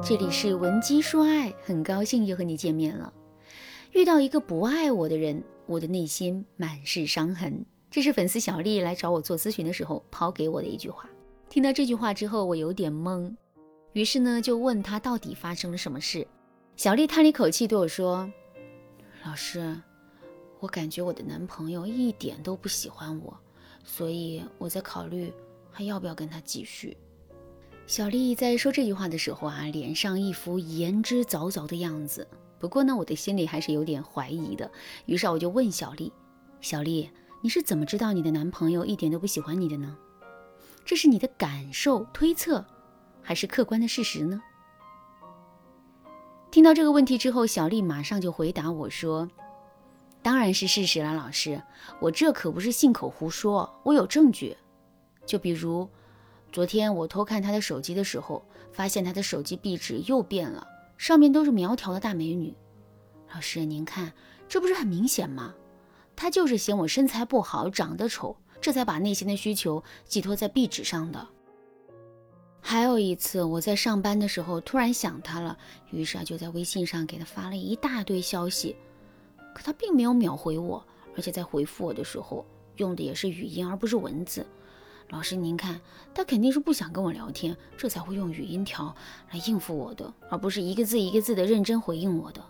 这里是文姬说爱，很高兴又和你见面了。遇到一个不爱我的人，我的内心满是伤痕。这是粉丝小丽来找我做咨询的时候抛给我的一句话。听到这句话之后，我有点懵，于是呢就问他到底发生了什么事。小丽叹了一口气对我说：“老师，我感觉我的男朋友一点都不喜欢我，所以我在考虑还要不要跟他继续。”小丽在说这句话的时候啊，脸上一副言之凿凿的样子。不过呢，我的心里还是有点怀疑的。于是我就问小丽：“小丽，你是怎么知道你的男朋友一点都不喜欢你的呢？这是你的感受、推测，还是客观的事实呢？”听到这个问题之后，小丽马上就回答我说：“当然是事实了，老师，我这可不是信口胡说，我有证据。就比如……”昨天我偷看他的手机的时候，发现他的手机壁纸又变了，上面都是苗条的大美女。老师，您看，这不是很明显吗？他就是嫌我身材不好，长得丑，这才把内心的需求寄托在壁纸上的。还有一次，我在上班的时候突然想他了，于是啊就在微信上给他发了一大堆消息，可他并没有秒回我，而且在回复我的时候用的也是语音而不是文字。老师，您看，他肯定是不想跟我聊天，这才会用语音条来应付我的，而不是一个字一个字的认真回应我的。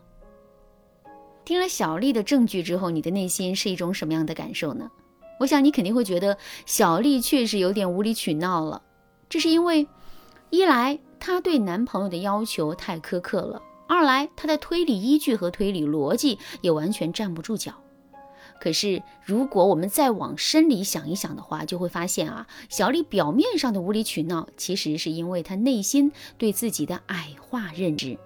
听了小丽的证据之后，你的内心是一种什么样的感受呢？我想你肯定会觉得小丽确实有点无理取闹了。这是因为，一来她对男朋友的要求太苛刻了，二来她的推理依据和推理逻辑也完全站不住脚。可是，如果我们再往深里想一想的话，就会发现啊，小丽表面上的无理取闹，其实是因为她内心对自己的矮化认知。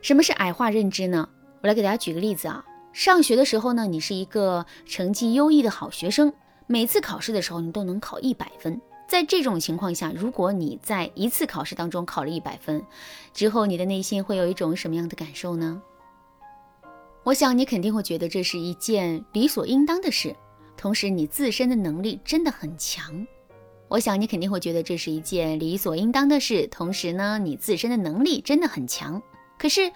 什么是矮化认知呢？我来给大家举个例子啊。上学的时候呢，你是一个成绩优异的好学生，每次考试的时候你都能考一百分。在这种情况下，如果你在一次考试当中考了一百分之后，你的内心会有一种什么样的感受呢？我想你肯定会觉得这是一件理所应当的事，同时你自身的能力真的很强。我想你肯定会觉得这是一件理所应当的事，同时呢，你自身的能力真的很强。可是，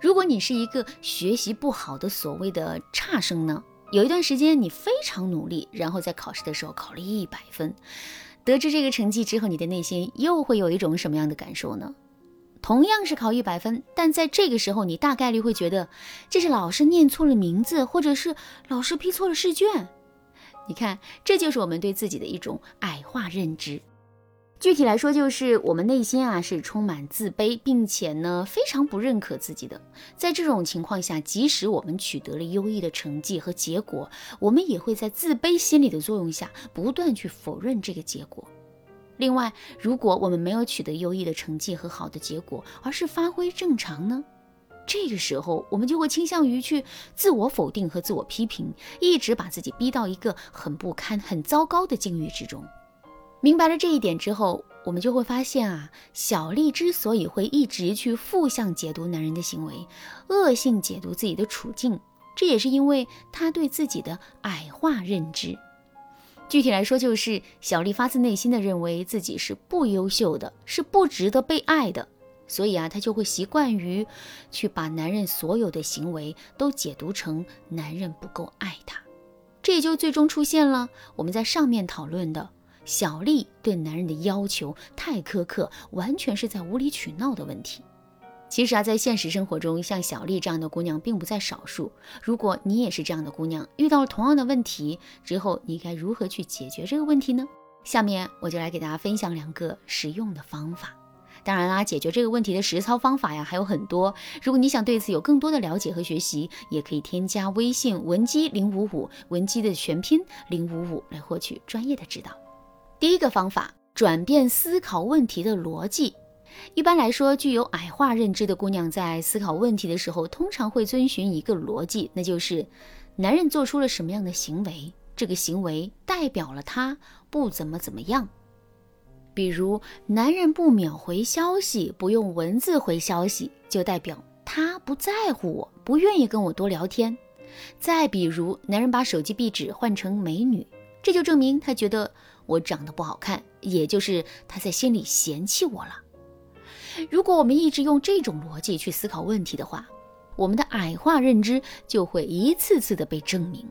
如果你是一个学习不好的所谓的差生呢？有一段时间你非常努力，然后在考试的时候考了一百分，得知这个成绩之后，你的内心又会有一种什么样的感受呢？同样是考一百分，但在这个时候，你大概率会觉得这是老师念错了名字，或者是老师批错了试卷。你看，这就是我们对自己的一种矮化认知。具体来说，就是我们内心啊是充满自卑，并且呢非常不认可自己的。在这种情况下，即使我们取得了优异的成绩和结果，我们也会在自卑心理的作用下，不断去否认这个结果。另外，如果我们没有取得优异的成绩和好的结果，而是发挥正常呢？这个时候，我们就会倾向于去自我否定和自我批评，一直把自己逼到一个很不堪、很糟糕的境遇之中。明白了这一点之后，我们就会发现啊，小丽之所以会一直去负向解读男人的行为，恶性解读自己的处境，这也是因为她对自己的矮化认知。具体来说，就是小丽发自内心的认为自己是不优秀的，是不值得被爱的，所以啊，她就会习惯于去把男人所有的行为都解读成男人不够爱她，这也就最终出现了我们在上面讨论的小丽对男人的要求太苛刻，完全是在无理取闹的问题。其实啊，在现实生活中，像小丽这样的姑娘并不在少数。如果你也是这样的姑娘，遇到了同样的问题之后，你该如何去解决这个问题呢？下面我就来给大家分享两个实用的方法。当然啦，解决这个问题的实操方法呀还有很多。如果你想对此有更多的了解和学习，也可以添加微信文姬零五五，文姬的全拼零五五来获取专业的指导。第一个方法，转变思考问题的逻辑。一般来说，具有矮化认知的姑娘在思考问题的时候，通常会遵循一个逻辑，那就是男人做出了什么样的行为，这个行为代表了他不怎么怎么样。比如，男人不秒回消息，不用文字回消息，就代表他不在乎我，不愿意跟我多聊天。再比如，男人把手机壁纸换成美女，这就证明他觉得我长得不好看，也就是他在心里嫌弃我了。如果我们一直用这种逻辑去思考问题的话，我们的矮化认知就会一次次的被证明。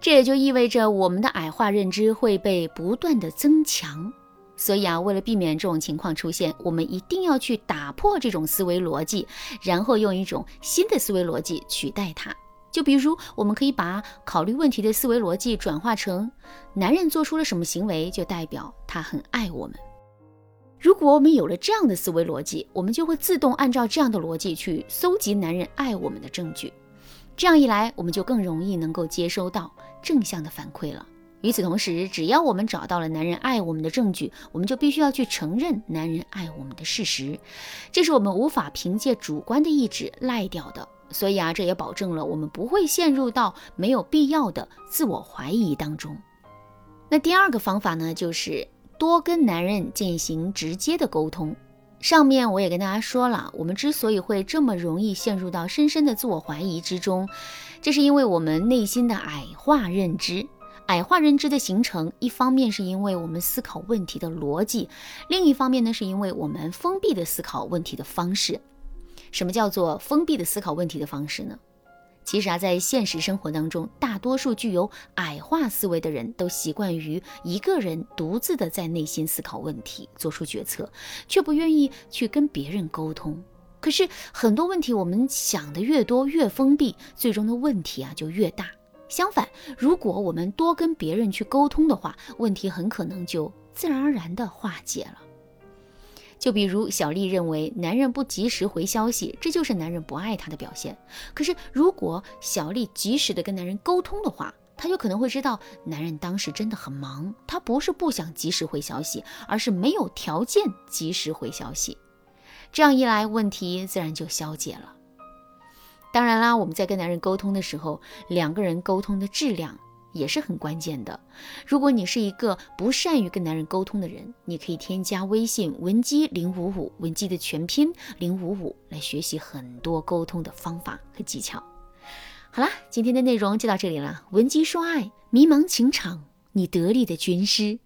这也就意味着我们的矮化认知会被不断的增强。所以啊，为了避免这种情况出现，我们一定要去打破这种思维逻辑，然后用一种新的思维逻辑取代它。就比如，我们可以把考虑问题的思维逻辑转化成：男人做出了什么行为，就代表他很爱我们。如果我们有了这样的思维逻辑，我们就会自动按照这样的逻辑去搜集男人爱我们的证据。这样一来，我们就更容易能够接收到正向的反馈了。与此同时，只要我们找到了男人爱我们的证据，我们就必须要去承认男人爱我们的事实，这是我们无法凭借主观的意志赖掉的。所以啊，这也保证了我们不会陷入到没有必要的自我怀疑当中。那第二个方法呢，就是多跟男人进行直接的沟通。上面我也跟大家说了，我们之所以会这么容易陷入到深深的自我怀疑之中，这是因为我们内心的矮化认知。矮化认知的形成，一方面是因为我们思考问题的逻辑，另一方面呢，是因为我们封闭的思考问题的方式。什么叫做封闭的思考问题的方式呢？其实啊，在现实生活当中，大多数具有矮化思维的人都习惯于一个人独自的在内心思考问题、做出决策，却不愿意去跟别人沟通。可是很多问题，我们想的越多、越封闭，最终的问题啊就越大。相反，如果我们多跟别人去沟通的话，问题很可能就自然而然的化解了。就比如小丽认为男人不及时回消息，这就是男人不爱她的表现。可是如果小丽及时的跟男人沟通的话，她就可能会知道男人当时真的很忙，他不是不想及时回消息，而是没有条件及时回消息。这样一来，问题自然就消解了。当然啦，我们在跟男人沟通的时候，两个人沟通的质量。也是很关键的。如果你是一个不善于跟男人沟通的人，你可以添加微信文姬零五五，文姬的全拼零五五，来学习很多沟通的方法和技巧。好啦，今天的内容就到这里了。文姬说爱，迷茫情场，你得力的军师。